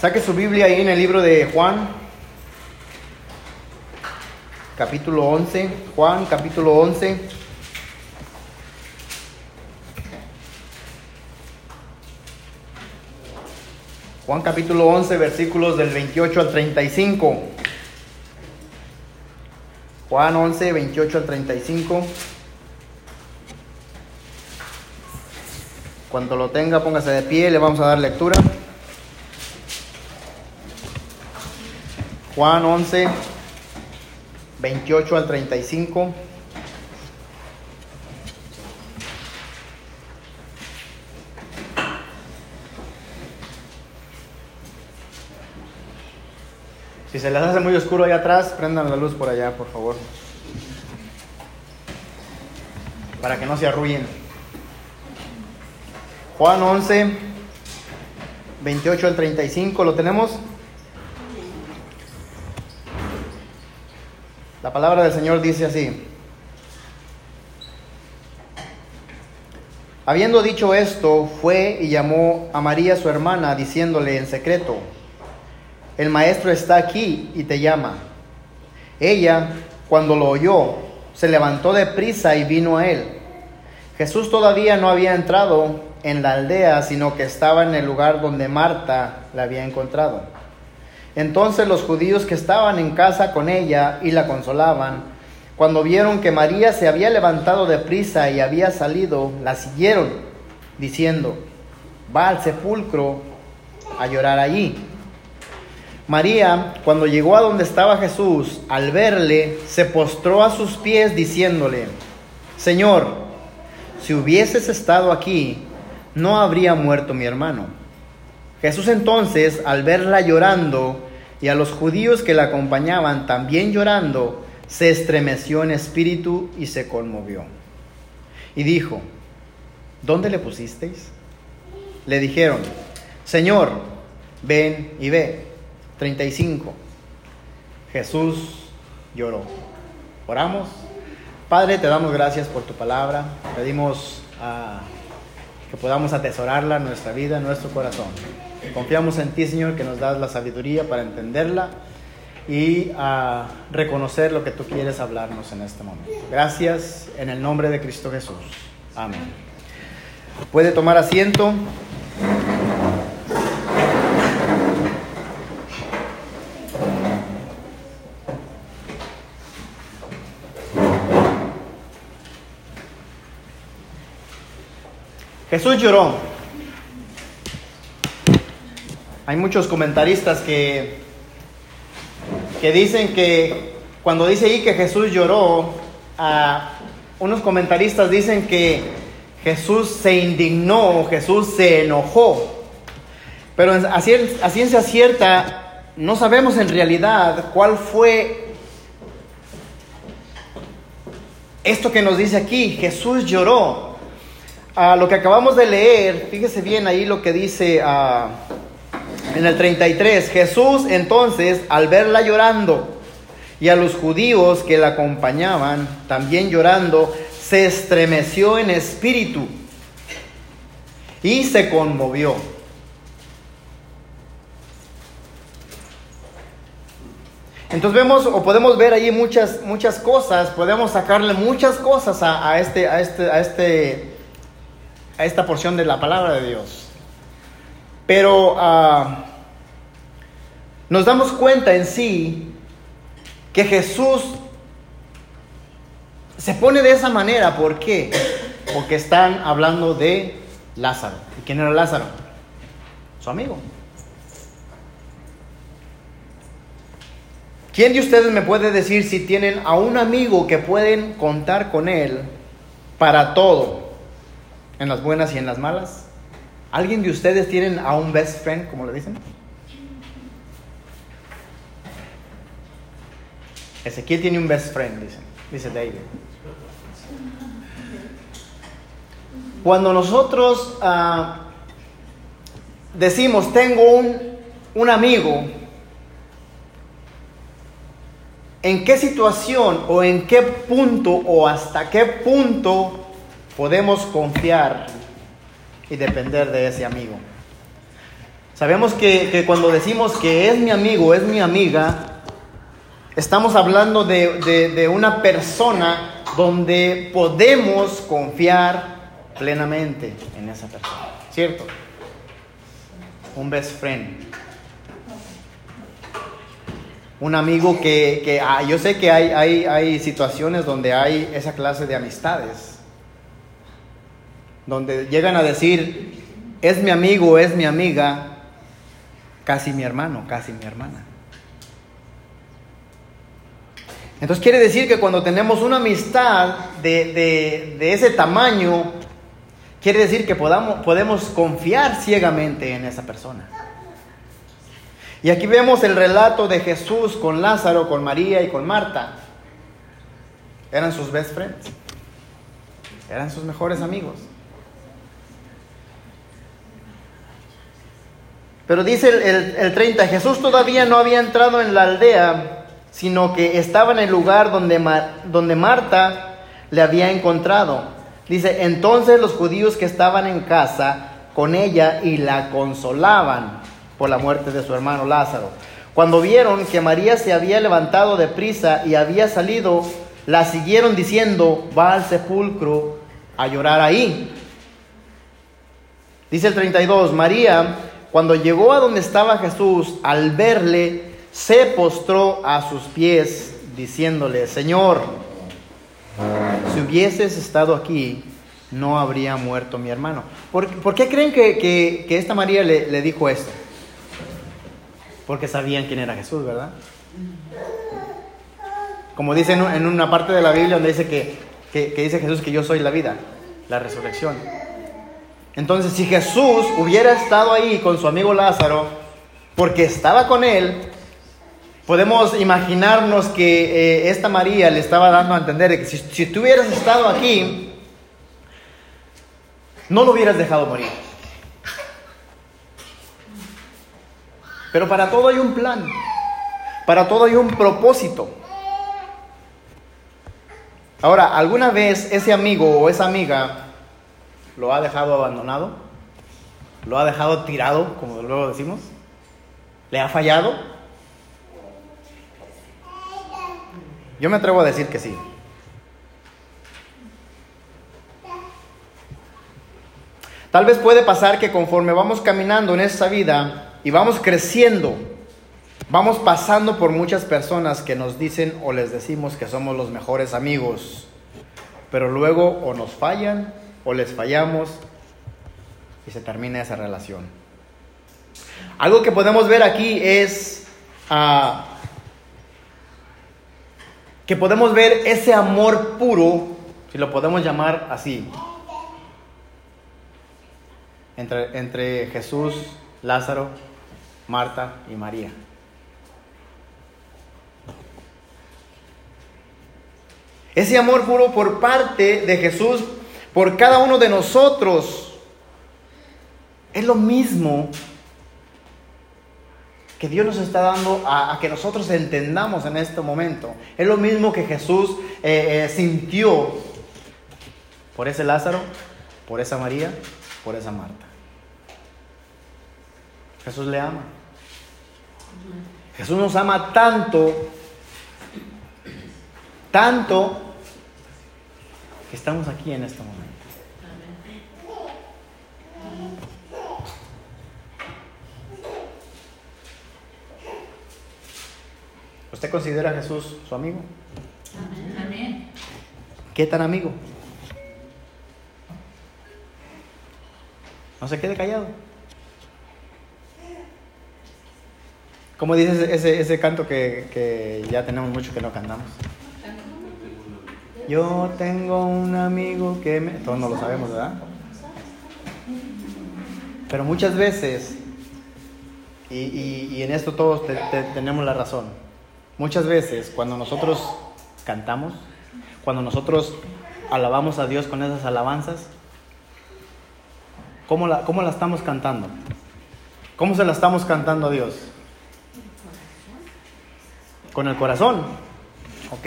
Saque su Biblia ahí en el libro de Juan, capítulo 11. Juan, capítulo 11. Juan capítulo 11, versículos del 28 al 35. Juan 11, 28 al 35. Cuando lo tenga, póngase de pie, le vamos a dar lectura. Juan 11, 28 al 35. Si se les hace muy oscuro allá atrás, prendan la luz por allá, por favor. Para que no se arrullen. Juan 11, 28 al 35, ¿lo tenemos? La palabra del Señor dice así. Habiendo dicho esto, fue y llamó a María su hermana, diciéndole en secreto, el maestro está aquí y te llama. Ella, cuando lo oyó, se levantó de prisa y vino a él. Jesús todavía no había entrado en la aldea, sino que estaba en el lugar donde Marta la había encontrado. Entonces los judíos que estaban en casa con ella y la consolaban, cuando vieron que María se había levantado de prisa y había salido, la siguieron, diciendo, va al sepulcro a llorar allí. María, cuando llegó a donde estaba Jesús, al verle, se postró a sus pies diciéndole, Señor, si hubieses estado aquí, no habría muerto mi hermano. Jesús entonces, al verla llorando, y a los judíos que la acompañaban también llorando, se estremeció en espíritu y se conmovió. Y dijo, ¿dónde le pusisteis? Le dijeron, Señor, ven y ve. 35. Jesús lloró. Oramos. Padre, te damos gracias por tu palabra. Pedimos ah, que podamos atesorarla en nuestra vida, en nuestro corazón. Confiamos en ti, Señor, que nos das la sabiduría para entenderla y a reconocer lo que tú quieres hablarnos en este momento. Gracias en el nombre de Cristo Jesús. Amén. Puede tomar asiento. Jesús lloró. Hay muchos comentaristas que, que dicen que cuando dice ahí que Jesús lloró, unos comentaristas dicen que Jesús se indignó, Jesús se enojó. Pero a, ciencia cierta no sabemos en realidad cuál fue esto que nos dice aquí. Jesús lloró. A lo que acabamos de leer, fíjese bien ahí lo que dice en el 33. Jesús entonces, al verla llorando y a los judíos que la acompañaban también llorando, se estremeció en espíritu y se conmovió. Entonces vemos o podemos ver ahí muchas, muchas cosas, podemos sacarle muchas cosas a, a este, a este, a este a esta porción de la palabra de Dios. Pero uh, nos damos cuenta en sí que Jesús se pone de esa manera. ¿Por qué? Porque están hablando de Lázaro. ¿Y quién era Lázaro? Su amigo. ¿Quién de ustedes me puede decir si tienen a un amigo que pueden contar con él para todo? en las buenas y en las malas? ¿Alguien de ustedes tienen a un best friend, como le dicen? Ezequiel tiene un best friend, dice, dice David. Cuando nosotros uh, decimos, tengo un, un amigo, ¿en qué situación o en qué punto o hasta qué punto podemos confiar y depender de ese amigo. Sabemos que, cuando decimos que es mi amigo, es mi amiga, estamos hablando de, una persona donde podemos confiar plenamente en esa persona, ¿cierto? Un best friend. Un amigo que, ah, yo sé que hay, hay, hay situaciones donde hay esa clase de amistades, donde llegan a decir, es mi amigo, es mi amiga, casi mi hermano, casi mi hermana. Entonces quiere decir que cuando tenemos una amistad de, ese tamaño, quiere decir que podamos, podemos confiar ciegamente en esa persona. Y aquí vemos el relato de Jesús con Lázaro, con María y con Marta. Eran sus best friends. Eran sus mejores amigos. Pero dice el, 30, Jesús todavía no había entrado en la aldea, sino que estaba en el lugar donde, donde Marta le había encontrado. Dice, entonces los judíos que estaban en casa con ella y la consolaban por la muerte de su hermano Lázaro. Cuando vieron que María se había levantado de prisa y había salido, la siguieron diciendo, va al sepulcro a llorar ahí. Dice el 32, María cuando llegó a donde estaba Jesús, al verle, se postró a sus pies, diciéndole, Señor, si hubieses estado aquí, no habría muerto mi hermano. ¿Por, qué creen que, esta María le, dijo esto? Porque sabían quién era Jesús, ¿verdad? Como dice en una parte de la Biblia donde dice que, que dice Jesús que yo soy la vida, la resurrección. Entonces, si Jesús hubiera estado ahí con su amigo Lázaro, porque estaba con él, podemos imaginarnos que eh, esta María le estaba dando a entender que si, si tú hubieras estado aquí, no lo hubieras dejado morir. Pero para todo hay un plan, para todo hay un propósito. Ahora, ¿alguna vez ese amigo o esa amiga lo ha dejado abandonado, lo ha dejado tirado, como luego decimos, le ha fallado. Yo me atrevo a decir que sí. Tal vez puede pasar que conforme vamos caminando en esta vida y vamos creciendo, vamos pasando por muchas personas que nos dicen o les decimos que somos los mejores amigos, pero luego o nos fallan o les fallamos y se termina esa relación. Algo que podemos ver aquí es ah, que podemos ver ese amor puro, si lo podemos llamar así, entre, entre Jesús, Lázaro, Marta y María. Ese amor puro por parte de Jesús por cada uno de nosotros. Es lo mismo que Dios nos está dando a, que nosotros entendamos en este momento. Es lo mismo que Jesús eh, eh, sintió por ese Lázaro, por esa María, por esa Marta. Jesús le ama. Jesús nos ama tanto, tanto, que estamos aquí en este momento. ¿Usted considera a Jesús su amigo? Amén. ¿Qué tan amigo? No se quede callado. ¿Cómo dice ese, ese canto que, que, ya tenemos mucho que no cantamos? Yo tengo un amigo que me... Todos no lo sabemos, ¿verdad? Pero muchas veces, y, y, en esto todos tenemos la razón, Muchas veces cuando nosotros cantamos, cuando nosotros alabamos a Dios con esas alabanzas, ¿cómo la, cómo la estamos cantando? ¿Cómo se la estamos cantando a Dios? Con el corazón, ¿ok?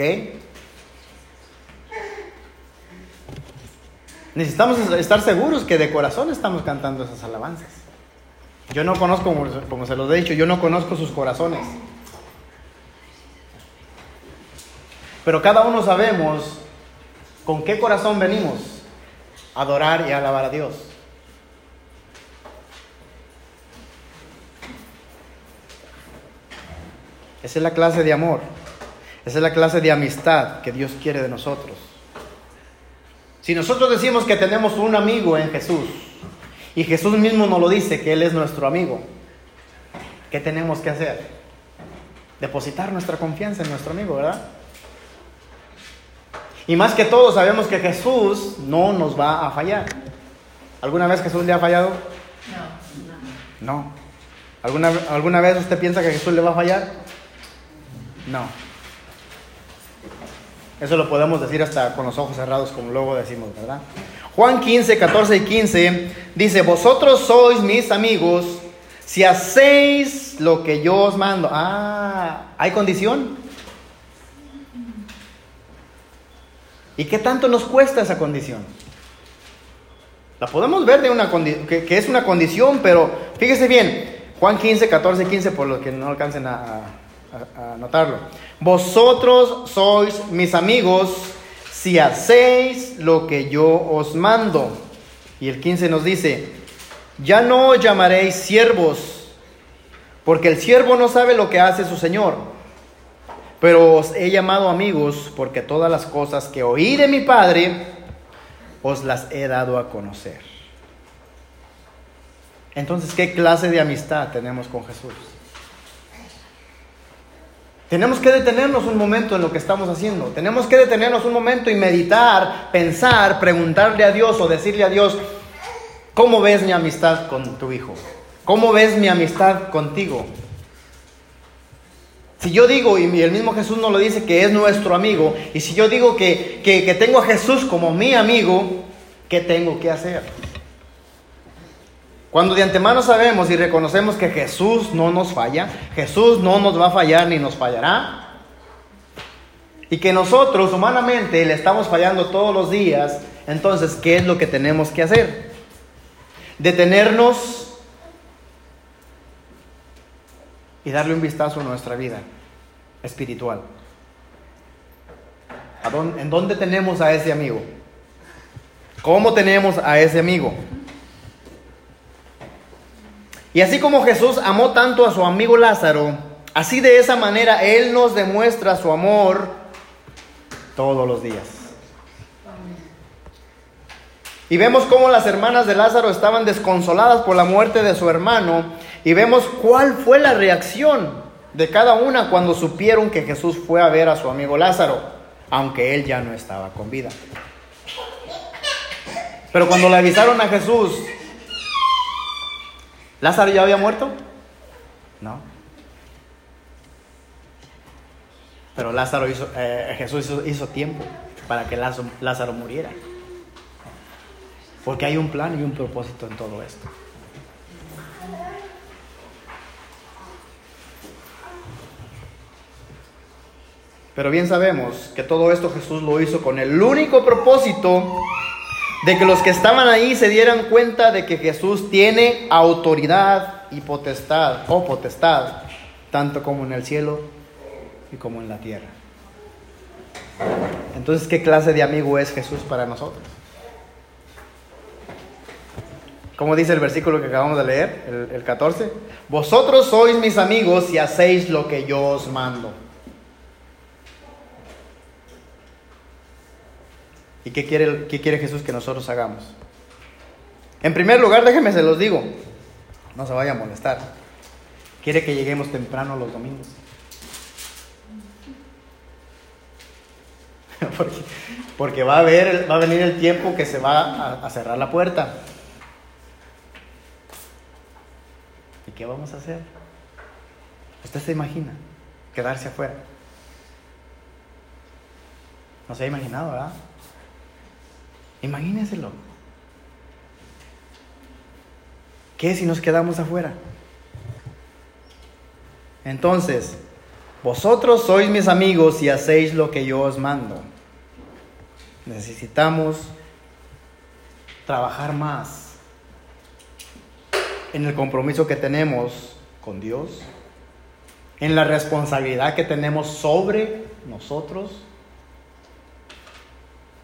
Necesitamos estar seguros que de corazón estamos cantando esas alabanzas. Yo no conozco, como, se los he dicho, yo no conozco sus corazones. Pero cada uno sabemos con qué corazón venimos a adorar y alabar a Dios. Esa es la clase de amor. Esa es la clase de amistad que Dios quiere de nosotros. Si nosotros decimos que tenemos un amigo en Jesús y Jesús mismo nos lo dice que Él es nuestro amigo, ¿qué tenemos que hacer? Depositar nuestra confianza en nuestro amigo, ¿verdad? Y más que todo sabemos que Jesús no nos va a fallar. ¿Alguna vez Jesús le ha fallado? No. No. ¿Alguna, ¿Alguna vez usted piensa que Jesús le va a fallar? No. Eso lo podemos decir hasta con los ojos cerrados, como luego decimos, ¿verdad? Juan 15, 14 y 15 dice, vosotros sois mis amigos si hacéis lo que yo os mando. Ah, ¿hay condición? ¿Y qué tanto nos cuesta esa condición? La podemos ver de una que, es una condición, pero fíjese bien, Juan 15, 14 y 15, por lo que no alcancen a, a, notarlo. Vosotros sois mis amigos si hacéis lo que yo os mando. Y el 15 nos dice, ya no llamaréis siervos, porque el siervo no sabe lo que hace su Señor. Pero os he llamado amigos, porque todas las cosas que oí de mi Padre, os las he dado a conocer. Entonces, ¿qué clase de amistad tenemos con Jesús? Tenemos que detenernos un momento en lo que estamos haciendo. Tenemos que detenernos un momento y meditar, pensar, preguntarle a Dios o decirle a Dios, ¿cómo ves mi amistad con tu hijo? ¿Cómo ves mi amistad contigo? Si yo digo, y el mismo Jesús nos lo dice, que es nuestro amigo, y si yo digo que, que tengo a Jesús como mi amigo, ¿qué tengo que hacer? Cuando de antemano sabemos y reconocemos que Jesús no nos falla, Jesús no nos va a fallar ni nos fallará, y que nosotros humanamente le estamos fallando todos los días, entonces, ¿qué es lo que tenemos que hacer? Detenernos y darle un vistazo a nuestra vida espiritual. ¿En dónde tenemos a ese amigo? ¿Cómo tenemos a ese amigo? Y así como Jesús amó tanto a su amigo Lázaro, así de esa manera Él nos demuestra su amor todos los días. Y vemos cómo las hermanas de Lázaro estaban desconsoladas por la muerte de su hermano. Y vemos cuál fue la reacción de cada una cuando supieron que Jesús fue a ver a su amigo Lázaro, aunque él ya no estaba con vida. Pero cuando le avisaron a Jesús ¿Lázaro ya había muerto? No. Pero Lázaro hizo, eh, Jesús hizo, tiempo para que Lázaro, Lázaro muriera. Porque hay un plan y un propósito en todo esto. Pero bien sabemos que todo esto Jesús lo hizo con el único propósito de que los que estaban ahí se dieran cuenta de que Jesús tiene autoridad y potestad, o potestad, tanto como en el cielo y como en la tierra. Entonces, ¿qué clase de amigo es Jesús para nosotros? Como dice el versículo que acabamos de leer, el, el 14, vosotros sois mis amigos y hacéis lo que yo os mando. ¿Y qué quiere, qué quiere Jesús que nosotros hagamos? En primer lugar, déjenme se los digo, no se vaya a molestar. Quiere que lleguemos temprano los domingos. porque, va, a va a venir el tiempo que se va a cerrar la puerta. ¿Y qué vamos a hacer? ¿Usted se imagina quedarse afuera? No se ha imaginado, ¿verdad? Imagínenselo. ¿Qué si nos quedamos afuera? Entonces, vosotros sois mis amigos y hacéis lo que yo os mando. Necesitamos trabajar más en el compromiso que tenemos con Dios, en la responsabilidad que tenemos sobre nosotros,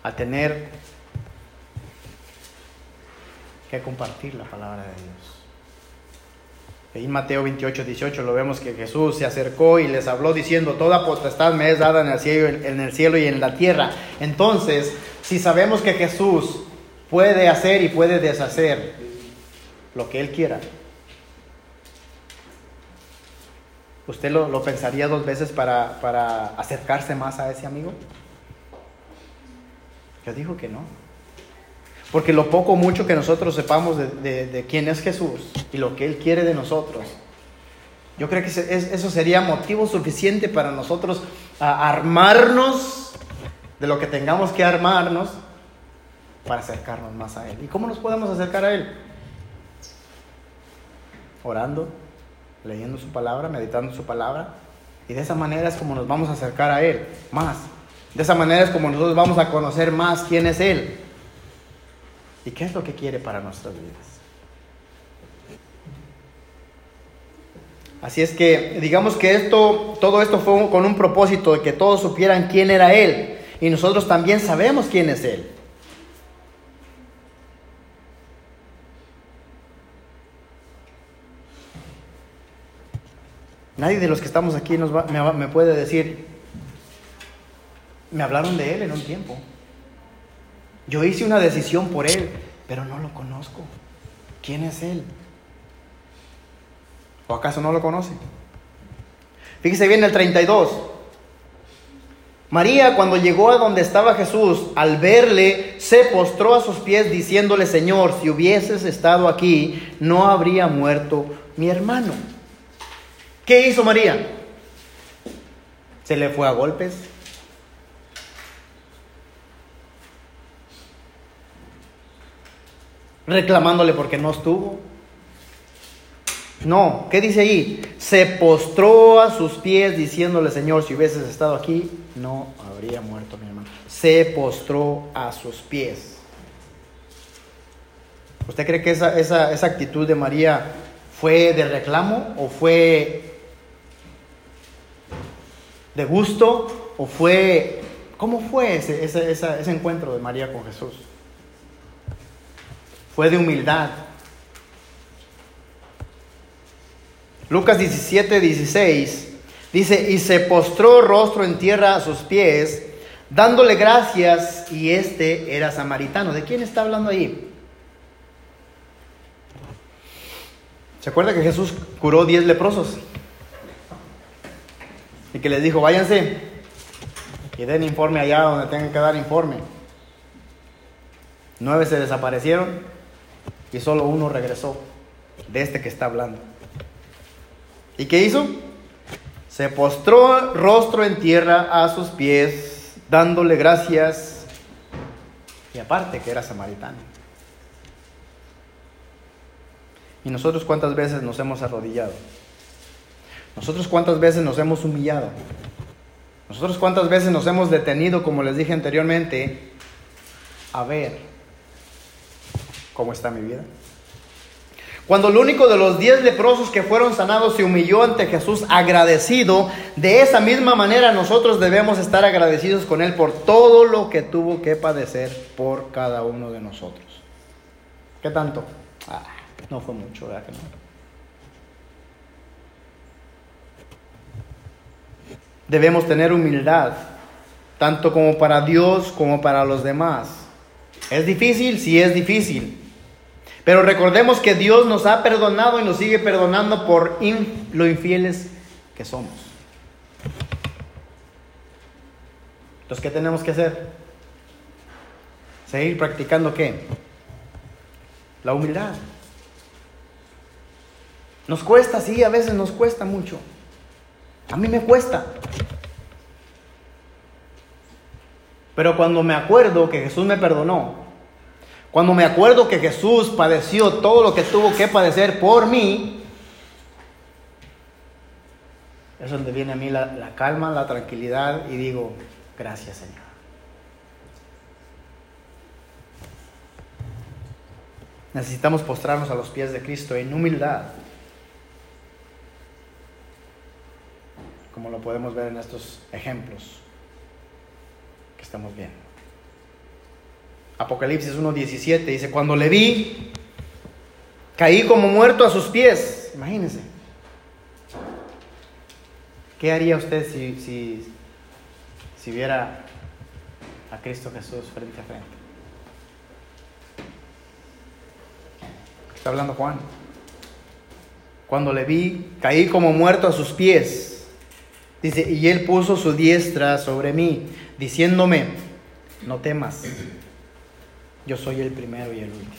a tener compartir la palabra de Dios. En Mateo 28, 18 lo vemos que Jesús se acercó y les habló diciendo, toda potestad me es dada en el cielo, en el cielo y en la tierra. Entonces, si sabemos que Jesús puede hacer y puede deshacer lo que Él quiera, ¿usted lo, pensaría dos veces para, para acercarse más a ese amigo? Yo digo que no. Porque lo poco o mucho que nosotros sepamos de, quién es Jesús y lo que Él quiere de nosotros, yo creo que eso sería motivo suficiente para nosotros armarnos de lo que tengamos que armarnos para acercarnos más a Él. ¿Y cómo nos podemos acercar a Él? Orando, leyendo su palabra, meditando su palabra. Y de esa manera es como nos vamos a acercar a Él más. De esa manera es como nosotros vamos a conocer más quién es Él y qué es lo que quiere para nuestras vidas. Así es que digamos que esto, todo esto fue con un propósito de que todos supieran quién era Él y nosotros también sabemos quién es Él. Nadie de los que estamos aquí nos me puede decir, me hablaron de Él en un tiempo. Yo hice una decisión por Él, pero no lo conozco. ¿Quién es Él? ¿O acaso no lo conoce? Fíjese bien el 32. María cuando llegó a donde estaba Jesús, al verle, se postró a sus pies diciéndole, Señor, si hubieses estado aquí, no habría muerto mi hermano. ¿Qué hizo María? ¿Se le fue a golpes? Reclamándole porque no estuvo. No, ¿qué dice ahí? Se postró a sus pies diciéndole, Señor, si hubieses estado aquí, no habría muerto mi hermano. Se postró a sus pies. ¿Usted cree que esa, esa, esa actitud de María fue de reclamo o fue de gusto o fue... ¿Cómo fue ese, ese, ese encuentro de María con Jesús? Fue de humildad. Lucas 17, 16 dice, y se postró rostro en tierra a sus pies, dándole gracias, y este era samaritano. ¿De quién está hablando ahí? ¿Se acuerda que Jesús curó diez leprosos? Y que les dijo, váyanse y den informe allá donde tengan que dar informe. Nueve se desaparecieron y solo uno regresó de este que está hablando. ¿Y qué hizo? Se postró rostro en tierra a sus pies, dándole gracias, y aparte que era samaritano. ¿Y nosotros cuántas veces nos hemos arrodillado? ¿Nosotros cuántas veces nos hemos humillado? ¿Nosotros cuántas veces nos hemos detenido, como les dije anteriormente, a ver ¿Cómo está mi vida? Cuando el único de los diez leprosos que fueron sanados se humilló ante Jesús agradecido, de esa misma manera nosotros debemos estar agradecidos con Él por todo lo que tuvo que padecer por cada uno de nosotros. ¿Qué tanto? Ah, no fue mucho, ¿verdad que no? Debemos tener humildad, tanto como para Dios como para los demás. ¿Es difícil? Sí es difícil. Pero recordemos que Dios nos ha perdonado y nos sigue perdonando por lo infieles que somos. Entonces, ¿qué tenemos que hacer? Seguir practicando qué? La humildad. Nos cuesta, sí, a veces nos cuesta mucho. A mí me cuesta. Pero cuando me acuerdo que Jesús me perdonó, cuando me acuerdo que Jesús padeció todo lo que tuvo que padecer por mí, es donde viene a mí la, calma, la tranquilidad y digo, gracias Señor. Necesitamos postrarnos a los pies de Cristo en humildad, como lo podemos ver en estos ejemplos que estamos viendo. Apocalipsis 1.17 dice, cuando le vi, caí como muerto a sus pies. Imagínense. ¿Qué haría usted si, si, si viera a Cristo Jesús frente a frente? Está hablando Juan. Cuando le vi, caí como muerto a sus pies. Dice, y él puso su diestra sobre mí, diciéndome, no temas, yo soy el primero y el último.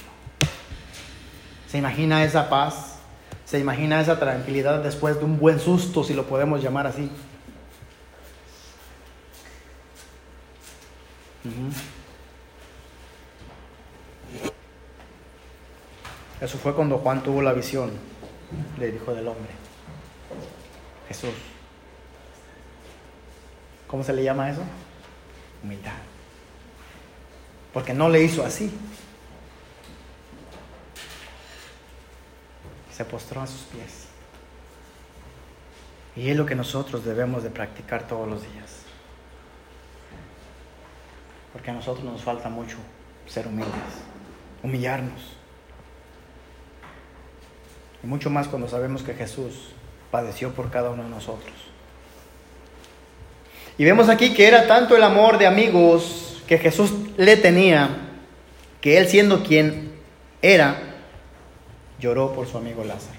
¿Se imagina esa paz? ¿Se imagina esa tranquilidad después de un buen susto, si lo podemos llamar así? Eso fue cuando Juan tuvo la visión del Hijo del Hombre. Jesús. ¿Cómo se le llama eso? Humildad. Porque no le hizo así. Se postró a sus pies. Y es lo que nosotros debemos de practicar todos los días. Porque a nosotros nos falta mucho ser humildes, humillarnos. Y mucho más cuando sabemos que Jesús padeció por cada uno de nosotros. Y vemos aquí que era tanto el amor de amigos que Jesús le tenía, que él siendo quien era, lloró por su amigo Lázaro.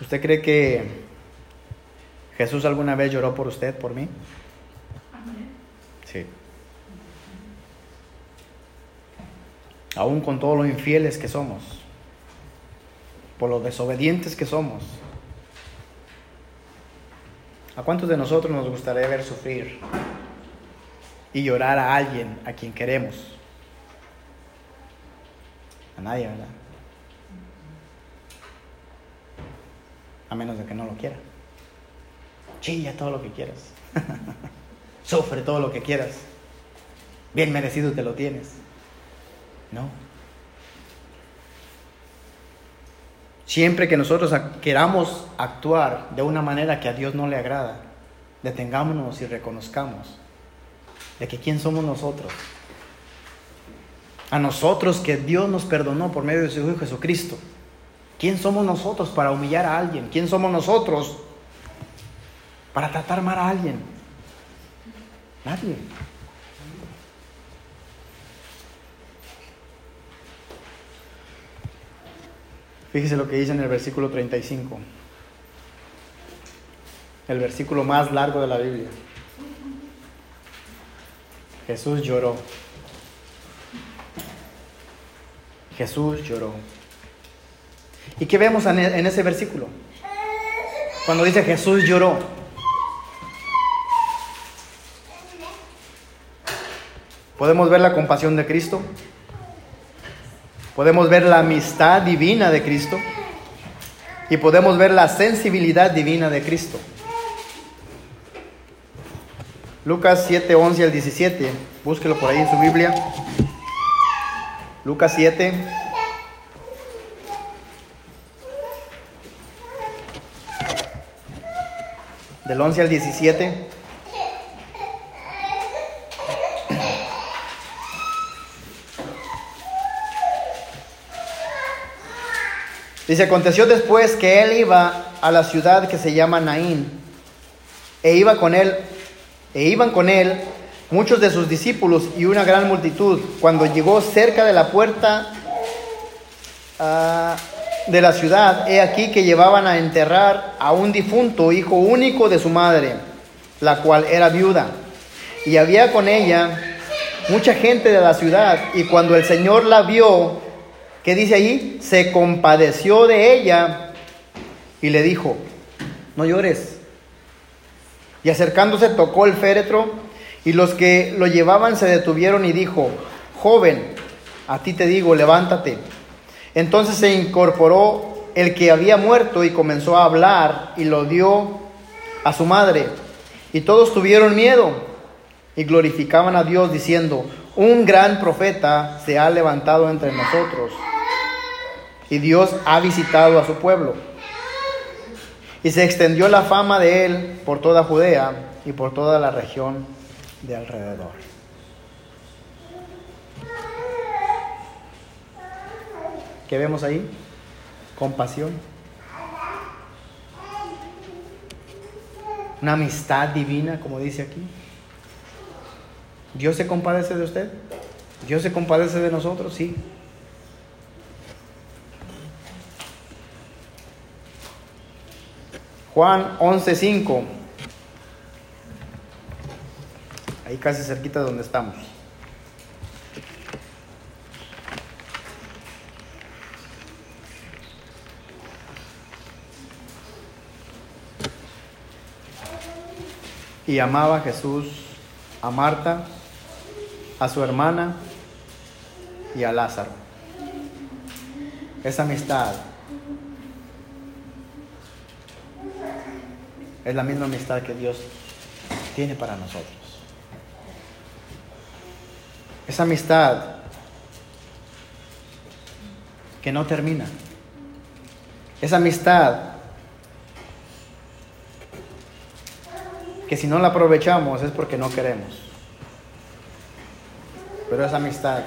¿Usted cree que Jesús alguna vez lloró por usted, por mí? Sí. Aún con todos los infieles que somos, por los desobedientes que somos. ¿A cuántos de nosotros nos gustaría ver sufrir y llorar a alguien a quien queremos? A nadie, ¿verdad? A menos de que no lo quiera. Chilla todo lo que quieras. Sufre todo lo que quieras. Bien merecido te lo tienes. No. Siempre que nosotros queramos actuar de una manera que a Dios no le agrada, detengámonos y reconozcamos de que quién somos nosotros. A nosotros que Dios nos perdonó por medio de su Hijo Jesucristo. ¿Quién somos nosotros para humillar a alguien? ¿Quién somos nosotros para tratar mal a alguien? Nadie. Fíjese lo que dice en el versículo 35. El versículo más largo de la Biblia. Jesús lloró. Jesús lloró. ¿Y qué vemos en e, ese versículo? Cuando dice Jesús lloró. Podemos ver la compasión de Cristo. Podemos ver la amistad divina de Cristo. Y podemos ver la sensibilidad divina de Cristo. Lucas 7, 11 al 17. Búsquelo por ahí en su Biblia. Lucas 7. Del 11 al 17. Dice, aconteció después que él iba a la ciudad que se llama Naín, e iba con él, e iban con él muchos de sus discípulos y una gran multitud. Cuando llegó cerca de la puerta ah, de la ciudad, he aquí que llevaban a enterrar a un difunto hijo único de su madre, la cual era viuda. Y había con ella mucha gente de la ciudad, y cuando el Señor la vio, ¿Qué dice ahí? Se compadeció de ella y le dijo, no llores. Y acercándose tocó el féretro y los que lo llevaban se detuvieron y dijo, joven, a ti te digo, levántate. Entonces se incorporó el que había muerto y comenzó a hablar y lo dio a su madre. Y todos tuvieron miedo y glorificaban a Dios diciendo, un gran profeta se ha levantado entre nosotros y Dios ha visitado a su pueblo. Y se extendió la fama de él por toda Judea y por toda la región de alrededor. ¿Qué vemos ahí? Compasión. Una amistad divina, como dice aquí. ¿Dios se compadece de usted? ¿Dios se compadece de nosotros? Sí. Juan 11:5. Ahí casi cerquita de donde estamos. Y amaba Jesús a Marta, a su hermana y a Lázaro. Esa amistad es la misma amistad que Dios tiene para nosotros. Esa amistad que no termina. Esa amistad que si no la aprovechamos es porque no queremos. Pero esa amistad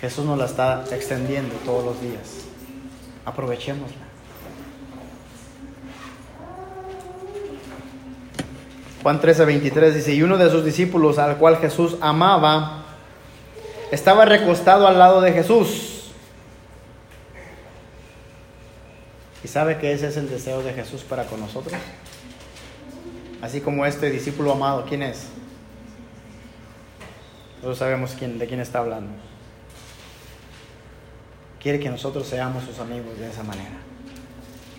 Jesús nos la está extendiendo todos los días. Aprovechémosla. Juan 13, 23 dice, y uno de sus discípulos al cual Jesús amaba, estaba recostado al lado de Jesús. ¿Y sabe que ese es el deseo de Jesús para con nosotros? Así como este discípulo amado, ¿quién es? Nosotros sabemos quién, de quién está hablando. Quiere que nosotros seamos sus amigos de esa manera.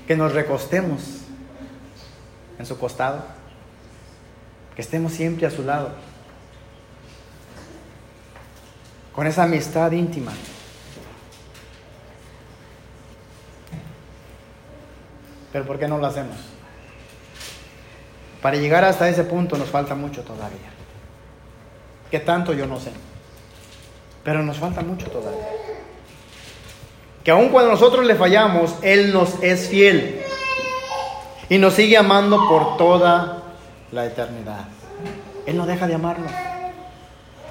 Que nos recostemos en su costado. Que estemos siempre a su lado. Con esa amistad íntima. Pero ¿por qué no lo hacemos? Para llegar hasta ese punto nos falta mucho todavía. ¿Qué tanto? Yo no sé. Pero nos falta mucho todavía. Que aun cuando nosotros le fallamos, Él nos es fiel. Y nos sigue amando por toda la eternidad. Él no deja de amarnos.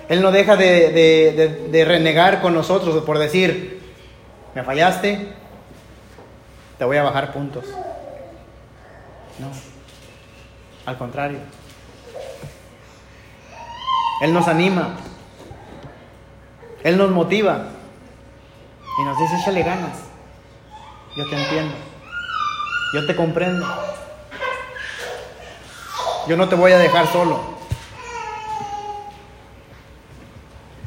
Él no deja de, de, de, renegar con nosotros por decir, me fallaste, te voy a bajar puntos. No. Al contrario. Él nos anima. Él nos motiva. Y nos dice, échale ganas. Yo te entiendo. Yo te comprendo. Yo no te voy a dejar solo.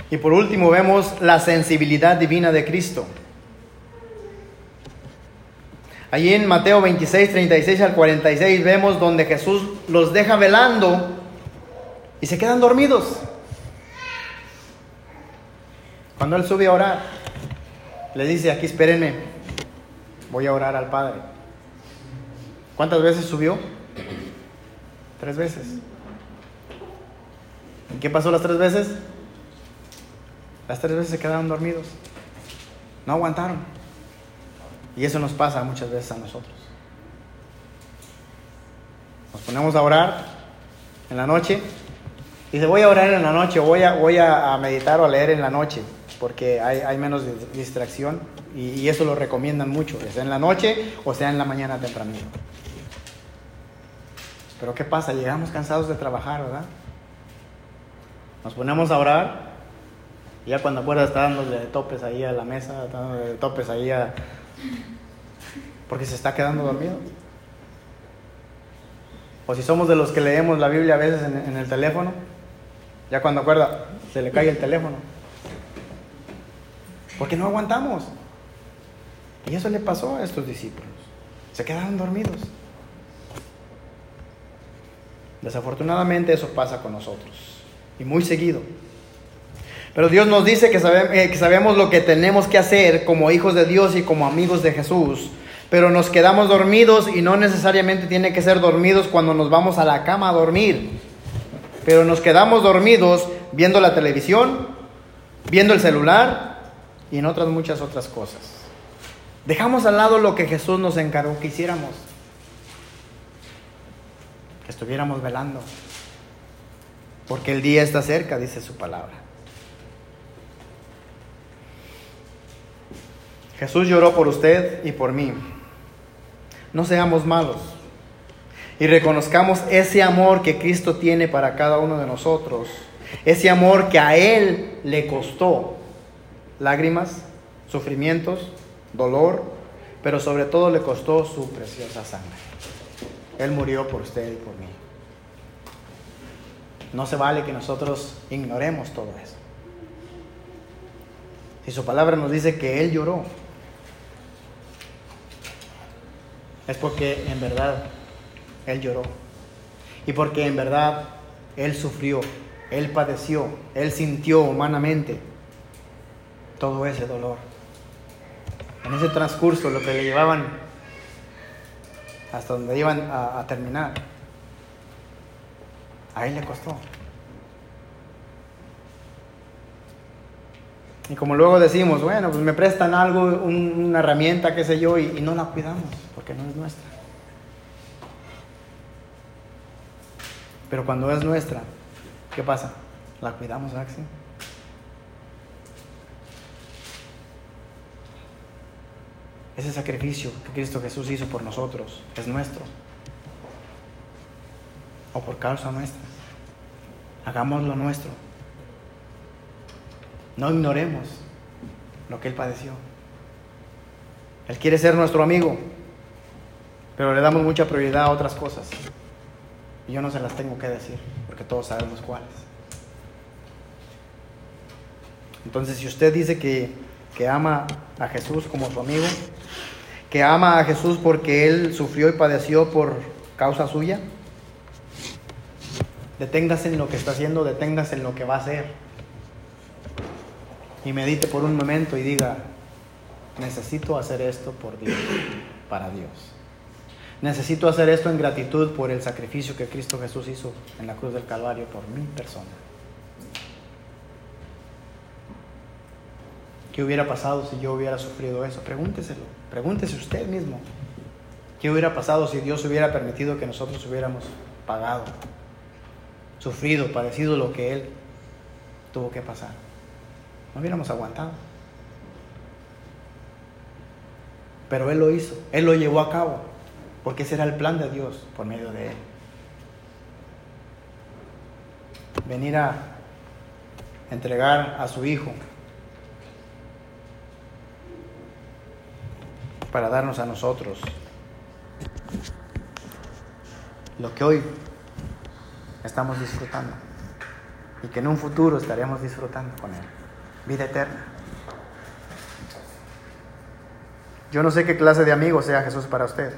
Y por último vemos la sensibilidad divina de Cristo. Allí en Mateo 26, 36 al 46 vemos donde Jesús los deja velando y se quedan dormidos. Cuando Él sube a orar, le dice, aquí espérenme, voy a orar al Padre. ¿Cuántas veces subió? Tres veces. ¿Y qué pasó las tres veces? Las tres veces se quedaron dormidos. No aguantaron. Y eso nos pasa muchas veces a nosotros. Nos ponemos a orar en la noche. Y dice, voy a orar en la noche, voy a, voy a, meditar o a leer en la noche, porque hay, menos distracción. Y, eso lo recomiendan mucho, sea en la noche o sea en la mañana tempranito. Pero ¿qué pasa? Llegamos cansados de trabajar, ¿verdad? Nos ponemos a orar. Y ya cuando acuerdas está dándole topes ahí a la mesa, está dándole topes ahí a, porque se está quedando dormido. O si somos de los que leemos la Biblia a veces en, el teléfono, ya cuando acuerda, se le cae el teléfono. Porque no aguantamos. Y eso le pasó a estos discípulos. Se quedaron dormidos. Desafortunadamente eso pasa con nosotros. Y muy seguido. Pero Dios nos dice que, eh, que sabemos lo que tenemos que hacer como hijos de Dios y como amigos de Jesús Pero nos quedamos dormidos y no necesariamente tiene que ser dormidos cuando nos vamos a la cama a dormir. Pero nos quedamos dormidos viendo la televisión, viendo el celular y en otras muchas otras cosas. Dejamos al lado lo que Jesús nos encargó que hiciéramos. Que estuviéramos velando. Porque el día está cerca, dice su palabra. Jesús lloró por usted y por mí. No seamos malos y reconozcamos ese amor que Cristo tiene para cada uno de nosotros. Ese amor que a Él le costó lágrimas, sufrimientos, dolor, pero sobre todo le costó su preciosa sangre. Él murió por usted y por mí. No se vale que nosotros ignoremos todo eso. Si su palabra nos dice que Él lloró, es porque en verdad Él lloró. Y porque en verdad Él sufrió, Él padeció, Él sintió humanamente todo ese dolor. En ese transcurso, lo que le llevaban hasta donde iban a, terminar, a Él le costó. Y como luego decimos, bueno, pues me prestan algo, un- una herramienta, qué sé yo, y, no la cuidamos, porque no es nuestra. Pero cuando es nuestra, ¿qué pasa? La cuidamos, ¿verdad que sí? Ese sacrificio que Cristo Jesús hizo por nosotros es nuestro. O por causa nuestra. Hagámoslo nuestro. No ignoremos lo que Él padeció. Él quiere ser nuestro amigo, pero le damos mucha prioridad a otras cosas. Y yo no se las tengo que decir, porque todos sabemos cuáles. Entonces, si usted dice que, que ama a Jesús como su amigo, que ama a Jesús porque Él sufrió y padeció por causa suya, deténgase en lo que está haciendo, deténgase en lo que va a hacer y medite por un momento y diga, necesito hacer esto por Dios, para Dios. Necesito hacer esto en gratitud por el sacrificio que Cristo Jesús hizo en la cruz del Calvario por mi persona. ¿Qué hubiera pasado si yo hubiera sufrido eso? Pregúnteselo, pregúntese usted mismo. ¿Qué hubiera pasado si Dios hubiera permitido que nosotros hubiéramos pagado, sufrido, padecido lo que Él tuvo que pasar? No hubiéramos aguantado. Pero Él lo hizo, Él lo llevó a cabo, porque ese era el plan de Dios por medio de Él. Venir a entregar a su Hijo para darnos a nosotros lo que hoy estamos disfrutando y que en un futuro estaremos disfrutando con Él. Vida eterna. Yo no sé qué clase de amigo sea Jesús para usted.